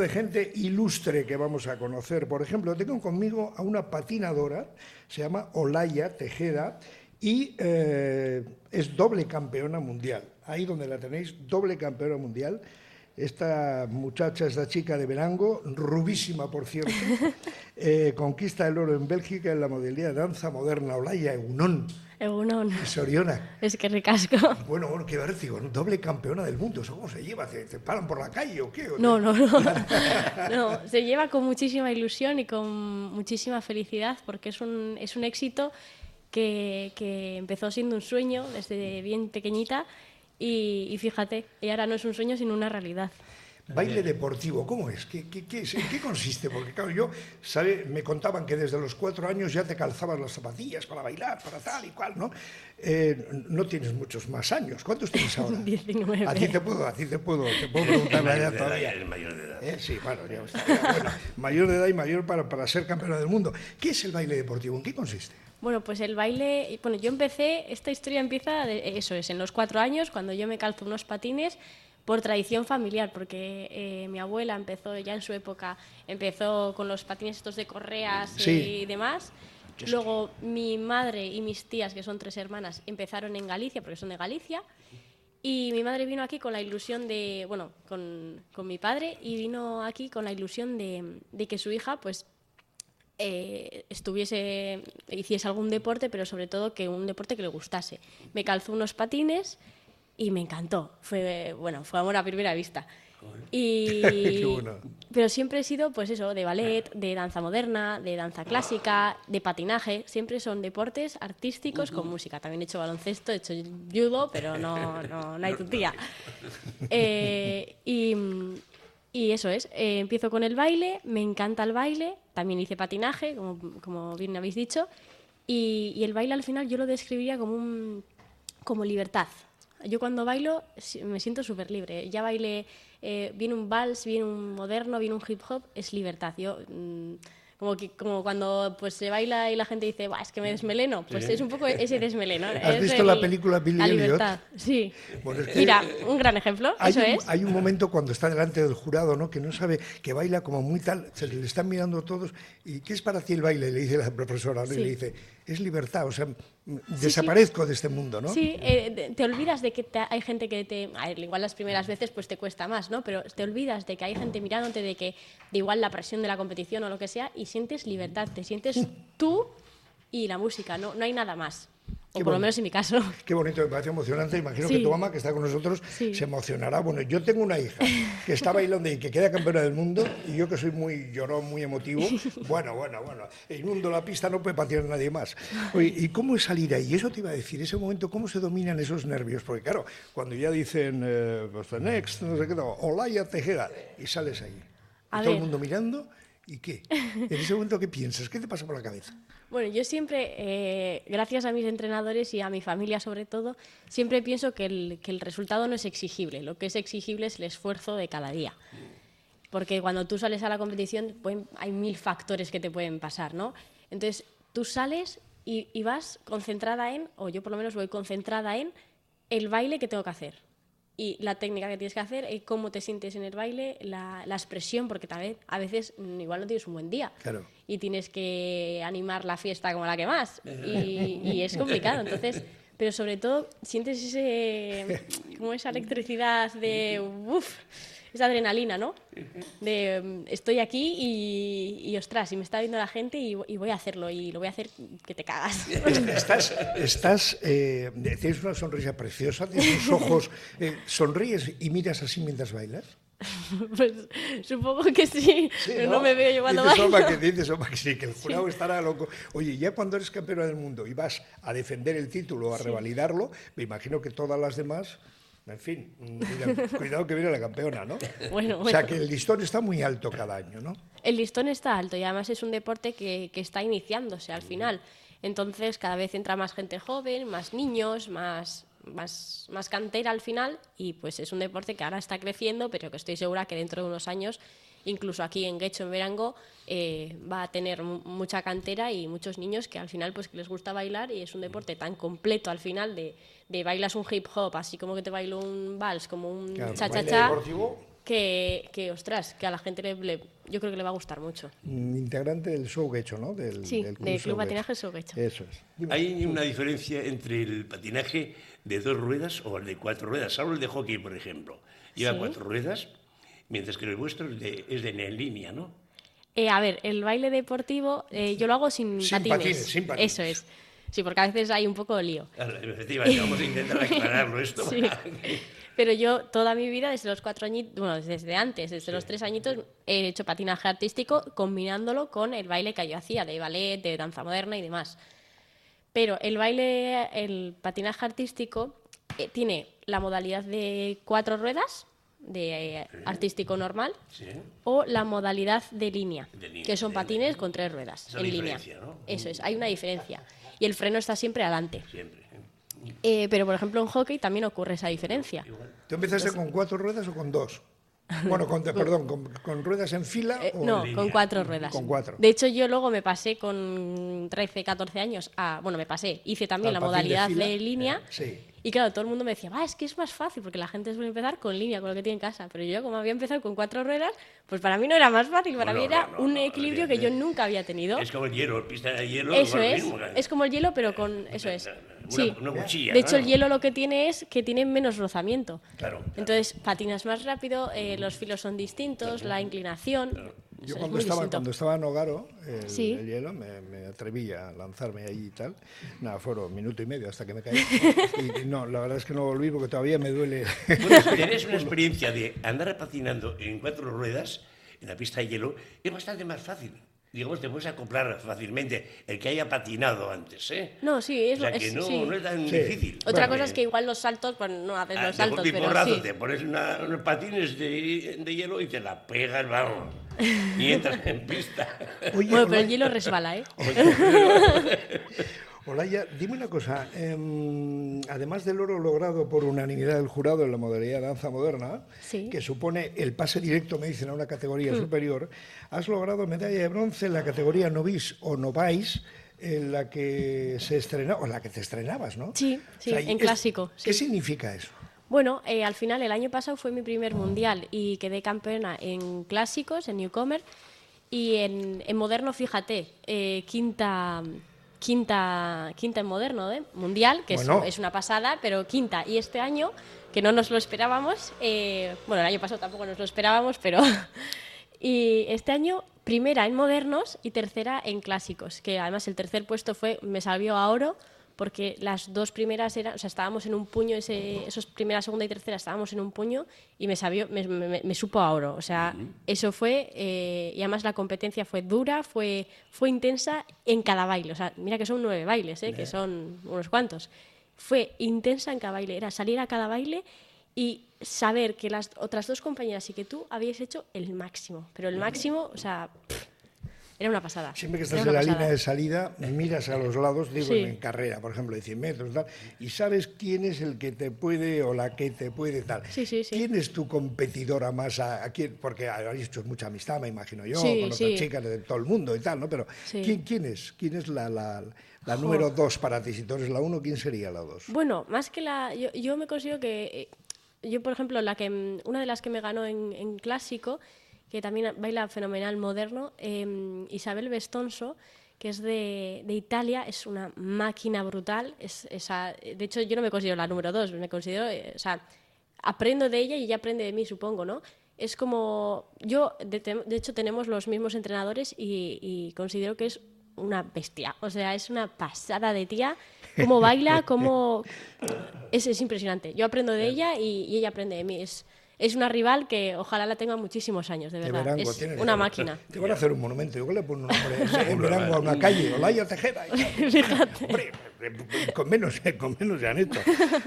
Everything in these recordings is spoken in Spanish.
de gente ilustre que vamos a conocer. Por ejemplo, tengo conmigo a una patinadora, se llama Olaya Tejeda, y eh, es doble campeona mundial. Ahí donde la tenéis, doble campeona mundial. Esta muchacha, esta chica de Verango, rubísima por cierto, eh, conquista el oro en Bélgica en la modalidad de danza moderna Olaya Eunón. Egunon. Soriona. Es que ricasco. Bueno, bueno, qué vértigo, ¿no? doble campeona del mundo. ¿Eso cómo se lleva? ¿Te, te paran por la calle o qué? ¿O No, no, no. No, se lleva con muchísima ilusión y con muchísima felicidad porque es un, es un éxito que, que empezó siendo un sueño desde bien pequeñita y, y fíjate, y ahora no es un sueño sino una realidad. Baile deportivo, ¿cómo es? ¿Qué, qué, qué es? ¿En qué consiste? Porque claro, yo, ¿sabe? me contaban que desde los cuatro años ya te calzabas las zapatillas para bailar, para tal y cual, ¿no? Eh, no tienes muchos más años. ¿Cuántos tienes ahora? 19. A ti te puedo, a ti te puedo, te puedo preguntar la edad todavía. ya es mayor de edad. Eh, Sí, bueno, ya está. Bueno, mayor de edad y mayor para, para ser campeona del mundo. ¿Qué es el baile deportivo? ¿En qué consiste? Bueno, pues el baile, bueno, yo empecé, esta historia empieza, de- eso es, en los cuatro años, cuando yo me calzo unos patines por tradición familiar, porque eh, mi abuela empezó ya en su época, empezó con los patines estos de correas Sí. y demás. Luego mi madre y mis tías, que son tres hermanas, empezaron en Galicia, porque son de Galicia. Y mi madre vino aquí con la ilusión de, bueno, con, con mi padre, y vino aquí con la ilusión de, de que su hija, pues, eh, estuviese, hiciese algún deporte, pero sobre todo que un deporte que le gustase. Me calzó unos patines y me encantó. Fue, bueno, fue amor a primera vista. Y, Qué bueno. Pero siempre he sido, pues eso, de ballet, de danza moderna, de danza clásica, de patinaje. Siempre son deportes artísticos con música. También he hecho baloncesto, he hecho judo, pero no, no, no hay tu tía. Eh, y, y eso es, eh, empiezo con el baile, me encanta el baile, también hice patinaje, como, como bien habéis dicho, y, y el baile al final yo lo describiría como, un, como libertad. Yo cuando bailo me siento súper libre. Ya bailé, eh, viene un vals, viene un moderno, viene un hip hop, es libertad. Yo, mm, como, que, como cuando pues, se baila y la gente dice, "Buah, es que me desmeleno, pues es un poco ese desmeleno. ¿Has es visto la película Billy La Elliot? sí. Bueno, es que- Mira, un gran ejemplo, Hay eso un, es. hay un momento cuando está delante del jurado, ¿no? Que no sabe, que baila como muy tal, se le están mirando todos. ¿Y qué es para ti el baile? Le dice la profesora, ¿no? Y le dice, es libertad, o sea, desaparezco de este mundo, ¿no? Sí, eh, te olvidas de que te- hay gente que te... a ver, igual las primeras veces pues te cuesta más, ¿no? Pero te olvidas de que hay gente mirándote, de que de igual la presión de la competición o lo que sea, y sientes libertad, te sientes tú y la música, no, no hay nada más. O Qué por lo menos en mi caso. Qué bonito, me parece emocionante. Imagino Sí. que tu mamá, que está con nosotros, Sí. se emocionará. Bueno, yo tengo una hija que está bailando y que queda campeona del mundo, y yo que soy muy llorón, muy emotivo, bueno, bueno, bueno, inundo la pista, no puede patinar nadie más. Oye, ¿y cómo es salir ahí? Eso te iba a decir, ese momento, ¿cómo se dominan esos nervios? Porque claro, cuando ya dicen, eh, pues, the next, no sé qué, no, Olaya Tejeda, y sales ahí. Y A todo el ver. mundo mirando, ¿y qué? En ese momento, ¿qué piensas? ¿Qué te pasa por la cabeza? Bueno, yo siempre, eh, gracias a mis entrenadores y a mi familia sobre todo, siempre pienso que el, que el resultado no es exigible. Lo que es exigible es el esfuerzo de cada día. Porque cuando tú sales a la competición hay mil factores que te pueden pasar, ¿no? Entonces, tú sales y vas concentrada en, o yo por lo menos voy concentrada en, el baile que tengo que hacer. Y la técnica que tienes que hacer, eh, cómo te sientes en el baile, la, la expresión, porque tal vez, a veces mm, igual no tienes un buen día Claro. y tienes que animar la fiesta como la que más. Y, y es complicado. Entonces, pero sobre todo sientes ese, como esa electricidad de, uff, esa adrenalina, ¿no? De estoy aquí y, y, ostras, y me está viendo la gente y, y voy a hacerlo y lo voy a hacer que te cagas. Estás, estás eh, tienes una sonrisa preciosa, tienes unos ojos, eh, sonríes y miras así mientras bailas. pues supongo que sí, Sí, pero no me veo yo cuando dices, bailo. Que, dices, Oma, que sí, que el jurado estará loco. Oye, ya cuando eres campeona del mundo y vas a defender el título, a revalidarlo, me imagino que todas las demás, en fin, cuidado que viene la campeona, ¿no? Bueno, O sea, bueno. que el listón está muy alto cada año, ¿no? El listón está alto y además es un deporte que, que está iniciándose al final. Entonces cada vez entra más gente joven, más niños, más, más, más cantera al final y pues es un deporte que ahora está creciendo, pero que estoy segura que dentro de unos años, incluso aquí en Guecho, en Verango, eh, va a tener mu- mucha cantera y muchos niños que al final pues que les gusta bailar y es un deporte tan completo al final de, de bailas un hip hop, así como que te bailo un vals, como un Claro, cha cha baile cha. deportivo. que, que, ostras, que a la gente le, le- yo creo que le va a gustar mucho. Mm, Integrante del Showgecho, ¿no? Del, Sí, del del Club Showgecho. Patinaje Showgecho. Eso es. Dime. Hay una diferencia entre el patinaje de dos ruedas o el de cuatro ruedas. Hablo el de hockey, por ejemplo. Lleva Sí. cuatro ruedas, mientras que el vuestro es de, es de en línea, ¿no? Eh, a ver, el baile deportivo eh, yo lo hago sin, Sin patines. patines, sin patines. Eso es. Sí, porque a veces hay un poco de lío. Claro, Efectivamente, vamos a intentar aclararlo esto. Sí. Pero yo toda mi vida, desde los cuatro añitos, bueno, desde antes, desde los tres añitos, he hecho patinaje artístico combinándolo con el baile que yo hacía, de ballet, de danza moderna y demás. Pero el baile, el patinaje artístico, eh, tiene la modalidad de cuatro ruedas, de eh, artístico normal, Sí. o la modalidad de línea, De línea, que son de- patines con tres ruedas Esa en línea. Eso es, hay una diferencia. Y el freno está siempre adelante. Siempre. ¿eh? Eh, pero, por ejemplo, en hockey también ocurre esa diferencia. ¿Tú empezaste con cuatro ruedas o con dos? Bueno, con, perdón, con, con ruedas en fila Eh, o no, línea. con cuatro ruedas. Con cuatro. De hecho, yo luego me pasé con 13, 14 años a. Bueno, me pasé. Hice también Al la de modalidad fila. de, línea. Sí. Y claro, todo el mundo me decía, va, es que es más fácil, porque la gente suele empezar con línea, con lo que tiene en casa. Pero yo, como había empezado con cuatro ruedas, pues para mí no era más fácil, para mí era no, no, un no, equilibrio que yo nunca había tenido. Es como el hielo, pista de hielo. Eso es, mismo, es como el hielo, pero con. Eso es. Una, Sí. una cuchilla. De hecho, el hielo lo que tiene es que tiene menos rozamiento. Claro, claro. Entonces, patinas más rápido, eh, los filos son distintos, la inclinación. Yo es cuando muy estaba, distinto. cuando estaba en Ogaro, el, Sí. el hielo, me, me atreví a lanzarme allí y tal. Nada, fueron minuto y medio hasta que me caí. Y, no, la verdad es que no volví porque todavía me duele. Bueno, una experiencia de andar patinando en cuatro ruedas en la pista de hielo, es bastante más fácil. Digamos, te puedes acoplar fácilmente el que haya patinado antes, ¿eh? No, sí, es, o sea, que es- no, sí. no es tan Sí. difícil. Otra Bueno, cosa es que igual los saltos, pues no haces ah, los saltos, pero porrazo sí. te pones una- unos patines de, de hielo y te la pegas, vamos, y entras en pista. Oye, Bueno, pero el hielo resbala, ¿eh? Olaya, dime una cosa. em, además del oro logrado por unanimidad del jurado en la modalidad de danza moderna, Sí. que supone el pase directo, me dicen, a una categoría superior, has logrado medalla de bronce en la categoría novice o novice, en la que se estrena, o en la que te estrenabas, ¿no? Sí, sí, en es- clásico, ¿Qué significa eso? Bueno, eh, al final el año pasado fue mi primer mundial y quedé campeona en clásicos, en Newcomer, y en, en moderno, fíjate, eh, quinta, quinta, quinta en moderno, ¿eh? mundial, que es- Bueno. es, una pasada, pero quinta. Y este año, que no nos lo esperábamos, eh, bueno, el año pasado tampoco nos lo esperábamos, pero... y este año, primera en modernos y tercera en clásicos, que además el tercer puesto fue, me salvió a oro, porque las dos primeras eran, o sea, estábamos en un puño, ese, esos primera, segunda y tercera estábamos en un puño y me, sabió, me, me- me supo a oro. O sea, eso fue, eh, y además la competencia fue dura, fue, fue intensa en cada baile. O sea, mira que son nueve bailes, eh, que son unos cuantos. Fue intensa en cada baile, era salir a cada baile y saber que las otras dos compañeras y que tú habíais hecho el máximo. Pero el máximo, o sea, pff, era una pasada. Siempre que estás en la pasada. línea de salida, miras a los lados, digo, Sí. en carrera, por ejemplo, de 100 metros, tal, y sabes quién es el que te puede o la que te puede, tal. Sí, sí, sí. ¿Quién es tu competidora más? A, a quién? Porque habéis hecho mucha amistad, me imagino yo, con otras chicas de todo el mundo y tal, ¿no? Pero. ¿quién, quién es? ¿Quién es la, la, la Jo. número dos para ti? Si tú eres la uno, ¿quién sería la dos? Bueno, más que la. Yo, yo me considero que. eh, Yo, por ejemplo, la que, una de las que me ganó en, en clásico, que también baila fenomenal moderno, eh, Isabel Bestonso, que es de, de Italia, es una máquina brutal. Es, esa, de hecho, yo no me considero la número dos, me considero. eh, o sea, aprendo de ella y ella aprende de mí, supongo, ¿no? Es como. Yo, de, de hecho, tenemos los mismos entrenadores y, y considero que es una bestia. O sea, es una pasada de tía. Cómo baila, cómo. Es, es impresionante. Yo aprendo de ella y, y ella aprende de mí. Es, es una rival que ojalá la tenga muchísimos años, de De verdad. Verango, es una máquina. Te van a hacer un monumento, igual le ponen un nombre en Verango a una calle, Olaya Tejeda. y tal. Hombre, con menos, con menos se han hecho.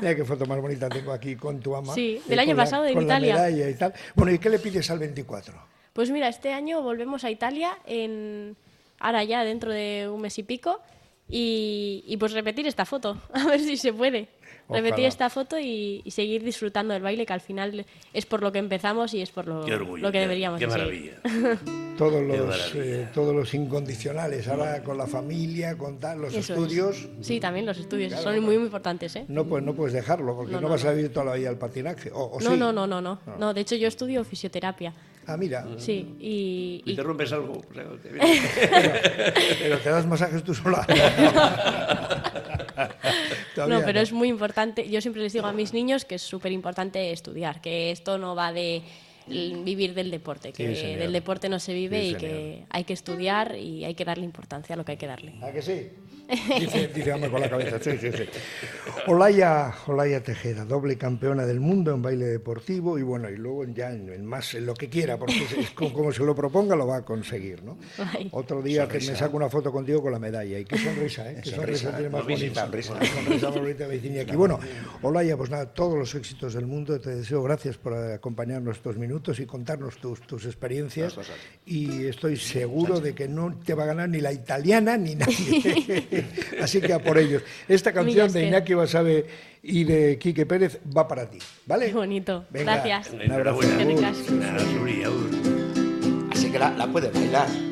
Mira qué foto más bonita tengo aquí con tu ama. Sí, eh, del año con la- pasado en con la Italia. medalla y tal. Bueno, ¿y qué le pides al 24? Pues mira, este año volvemos a Italia, en, ahora ya dentro de un mes y pico, Y, y pues repetir esta foto, a ver si se puede. Repetir esta foto y, y seguir disfrutando del baile, que al final es por lo que empezamos y es por lo, Qué orgullo. lo que qué- deberíamos Qué seguir. maravilla. Todos Qué los, maravilla. eh, todos los incondicionales, ahora con la familia, con tal, los Eso es. estudios. Sí, también los estudios Claro, son claro. muy, muy importantes, ¿eh? No, pues no puedes dejarlo, porque no, No, no, vas no. a vivir toda la vida al patinaje. O, o No, sí. no, no, no, no. No, de hecho yo estudio fisioterapia. Ah, mira, Sí, y, ¿Y y te rompes algo? O sea, te viene- pero te das masajes tú sola. Todavía No, pero es muy importante. Yo siempre les digo a mis niños que es súper importante estudiar, que esto no va de vivir del deporte, que Sí, del deporte no se vive Sí, y que hay que estudiar y hay que darle importancia a lo que hay que darle. ¿A que sí? Dice, dice Ame con la cabeza, sí, sí, sí. Olaya, Olaya Tejeda, doble campeona del mundo en baile deportivo y bueno, y luego ya en, en más, en lo que quiera, porque es, es como, como se lo proponga lo va a conseguir, ¿no? Ay. Otro día que me Sonrisa. saco una foto contigo con la medalla y qué sonrisa, ¿eh? Qué sonrisa, Sonrisa, tiene más bonita sonrisa. Una sonrisa bonita Virginia aquí. Bueno, Olaya, pues nada, todos los éxitos del mundo, te deseo gracias por acompañarnos estos minutos y contarnos tus, tus experiencias y estoy seguro de que no te va a ganar ni la italiana ni nadie. Así que a por ellos. Esta canción de Iñaki Basabe y de Quique Pérez va para ti, ¿vale? Qué bonito. Venga. Gracias. Un abrazo. Así que la, la puedes bailar.